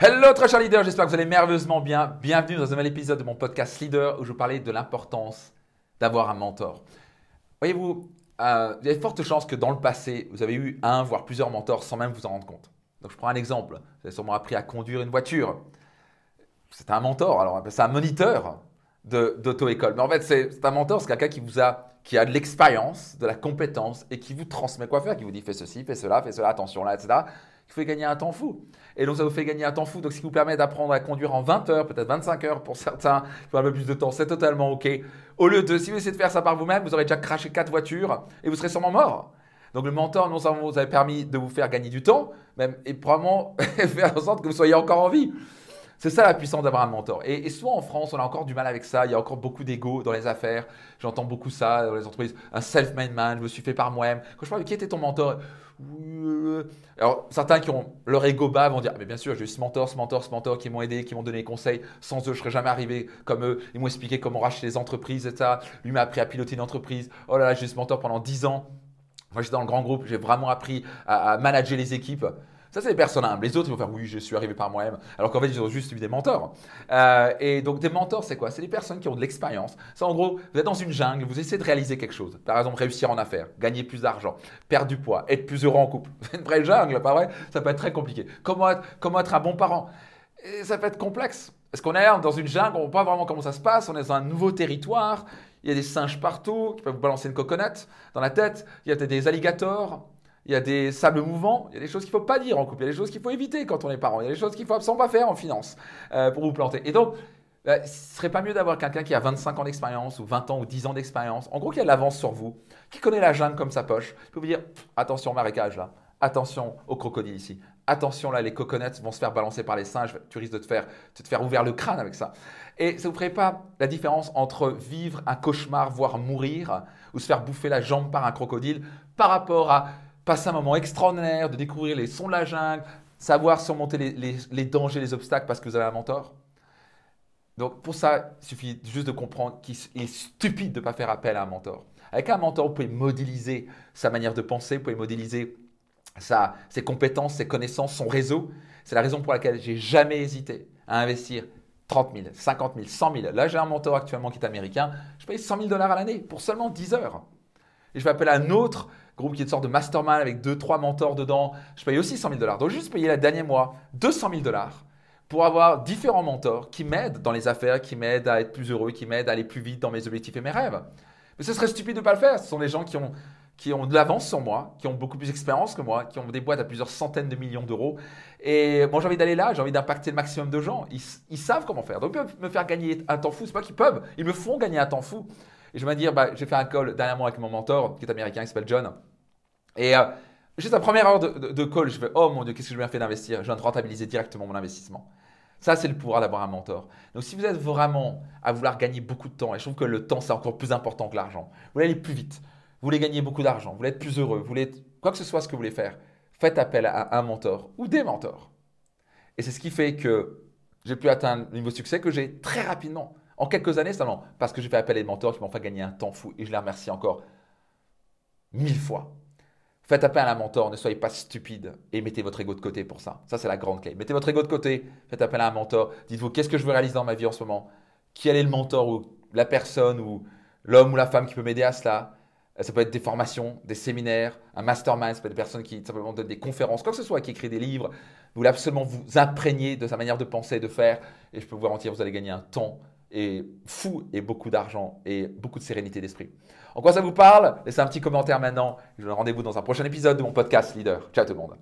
Hello très chers leaders, j'espère que vous allez merveilleusement bien. Bienvenue dans un nouvel épisode de mon podcast Leader où je vous parlais de l'importance d'avoir un mentor. Voyez-vous, euh, il y a de fortes chances que dans le passé, vous avez eu un, voire plusieurs mentors sans même vous en rendre compte. Donc je prends un exemple. Vous avez sûrement appris à conduire une voiture. C'est un mentor, alors c'est un moniteur d'auto-école. Mais en fait, c'est un mentor, c'est quelqu'un qui vous a, qui a de l'expérience, de la compétence et qui vous transmet quoi faire, qui vous dit fais ceci, fais cela, fais cela, attention là, etc qui fait gagner un temps fou. Et donc, ça vous fait gagner un temps fou. Donc, ce qui vous permet d'apprendre à conduire en 20 heures, peut-être 25 heures pour certains, qui un peu plus de temps, c'est totalement OK. Au lieu de, si vous essayez de faire ça par vous-même, vous aurez déjà craché quatre voitures et vous serez sûrement mort. Donc, le mentor, non seulement vous avez permis de vous faire gagner du temps, même, et probablement faire en sorte que vous soyez encore en vie. C'est ça la puissance d'avoir un mentor. Et, souvent en France, on a encore du mal avec ça. Il y a encore beaucoup d'ego dans les affaires. J'entends beaucoup ça dans les entreprises. Un self-made man, je me suis fait par moi-même. Quand je parle qui était ton mentor Alors, certains qui ont leur ego bas vont dire ah, Mais bien sûr, j'ai eu ce mentor, ce mentor, ce mentor qui m'ont aidé, qui m'ont donné des conseils. Sans eux, je serais jamais arrivé comme eux. Ils m'ont expliqué comment racheter les entreprises, etc. Lui m'a appris à piloter une entreprise. Oh là là, j'ai eu ce mentor pendant 10 ans. Moi, j'étais dans le grand groupe, j'ai vraiment appris à manager les équipes. Ça, c'est les personnes humbles. Les autres, ils vont faire oui, je suis arrivé par moi-même. Alors qu'en fait, ils ont juste eu des mentors. Euh, et donc, des mentors, c'est quoi? C'est des personnes qui ont de l'expérience. Ça, en gros, vous êtes dans une jungle, vous essayez de réaliser quelque chose. Par exemple, réussir en affaires, gagner plus d'argent, perdre du poids, être plus heureux en couple. C'est une vraie jungle, pas vrai? Ça peut être très compliqué. Comment être, comment être un bon parent? Ça peut être complexe. Parce qu'on est dans une jungle, on ne voit pas vraiment comment ça se passe. On est dans un nouveau territoire. Il y a des singes partout qui peuvent vous balancer une coconut dans la tête. Il y a des alligators il y a des sables mouvants, il y a des choses qu'il ne faut pas dire en couple, il y a des choses qu'il faut éviter quand on est parent, il y a des choses qu'il faut absolument pas faire en finance euh, pour vous planter. Et donc, bah, ce serait pas mieux d'avoir quelqu'un qui a 25 ans d'expérience ou 20 ans ou 10 ans d'expérience, en gros qui a de l'avance sur vous, qui connaît la jungle comme sa poche, qui peut vous dire attention marécage là, attention au crocodile ici, attention là les coconuts vont se faire balancer par les singes, tu risques de te faire, de te faire ouvrir le crâne avec ça. Et ça ne vous ferait pas la différence entre vivre un cauchemar, voire mourir, ou se faire bouffer la jambe par un crocodile, par rapport à passer un moment extraordinaire, de découvrir les sons de la jungle, savoir surmonter les, dangers, les obstacles parce que vous avez un mentor. Donc pour ça, il suffit juste de comprendre qu'il est stupide de ne pas faire appel à un mentor. Avec un mentor, vous pouvez modéliser sa manière de penser, vous pouvez modéliser sa, ses compétences, ses connaissances, son réseau. C'est la raison pour laquelle j'ai jamais hésité à investir 30 000, 50 000, 100 000. Là, j'ai un mentor actuellement qui est américain. Je paye 100 000 dollars à l'année pour seulement 10 heures. Et je vais appeler un autre groupe qui est une sorte de mastermind avec deux, trois mentors dedans. Je paye aussi 100 000 dollars. Donc, juste payer le dernier mois 200 000 dollars pour avoir différents mentors qui m'aident dans les affaires, qui m'aident à être plus heureux, qui m'aident à aller plus vite dans mes objectifs et mes rêves. Mais ce serait stupide de ne pas le faire. Ce sont des gens qui ont, qui ont de l'avance sur moi, qui ont beaucoup plus d'expérience que moi, qui ont des boîtes à plusieurs centaines de millions d'euros. Et moi, j'ai envie d'aller là, j'ai envie d'impacter le maximum de gens. Ils, ils, savent comment faire. Donc, ils peuvent me faire gagner un temps fou. C'est pas qu'ils peuvent, ils me font gagner un temps fou. Et je vais me dire, bah, j'ai fait un call dernièrement avec mon mentor, qui est américain, qui s'appelle John. Et euh, juste la première heure de, call, je fais, oh mon Dieu, qu'est-ce que je viens faire d'investir? Je viens de rentabiliser directement mon investissement. Ça, c'est le pouvoir d'avoir un mentor. Donc, si vous êtes vraiment à vouloir gagner beaucoup de temps, et je trouve que le temps, c'est encore plus important que l'argent, vous voulez aller plus vite, vous voulez gagner beaucoup d'argent, vous voulez être plus heureux, vous voulez être, quoi que ce soit ce que vous voulez faire, faites appel à un mentor ou des mentors. Et c'est ce qui fait que j'ai pu atteindre le niveau de succès que j'ai très rapidement. En quelques années seulement, parce que j'ai fait appel à des mentors qui m'ont fait gagner un temps fou et je les remercie encore mille fois. Faites appel à un mentor, ne soyez pas stupide et mettez votre ego de côté pour ça. Ça, c'est la grande clé. Mettez votre ego de côté, faites appel à un mentor. Dites-vous, qu'est-ce que je veux réaliser dans ma vie en ce moment? Qui est le mentor ou la personne ou l'homme ou la femme qui peut m'aider à cela? Ça peut être des formations, des séminaires, un mastermind, ça peut être des personnes qui simplement donnent des conférences, quoi que ce soit, qui écrit des livres. Vous voulez absolument vous imprégner de sa manière de penser, de faire. Et je peux vous garantir, vous allez gagner un temps et fou et beaucoup d'argent et beaucoup de sérénité d'esprit. En quoi ça vous parle? Laissez un petit commentaire maintenant. Je vous donne rendez-vous dans un prochain épisode de mon podcast Leader. Ciao tout le monde.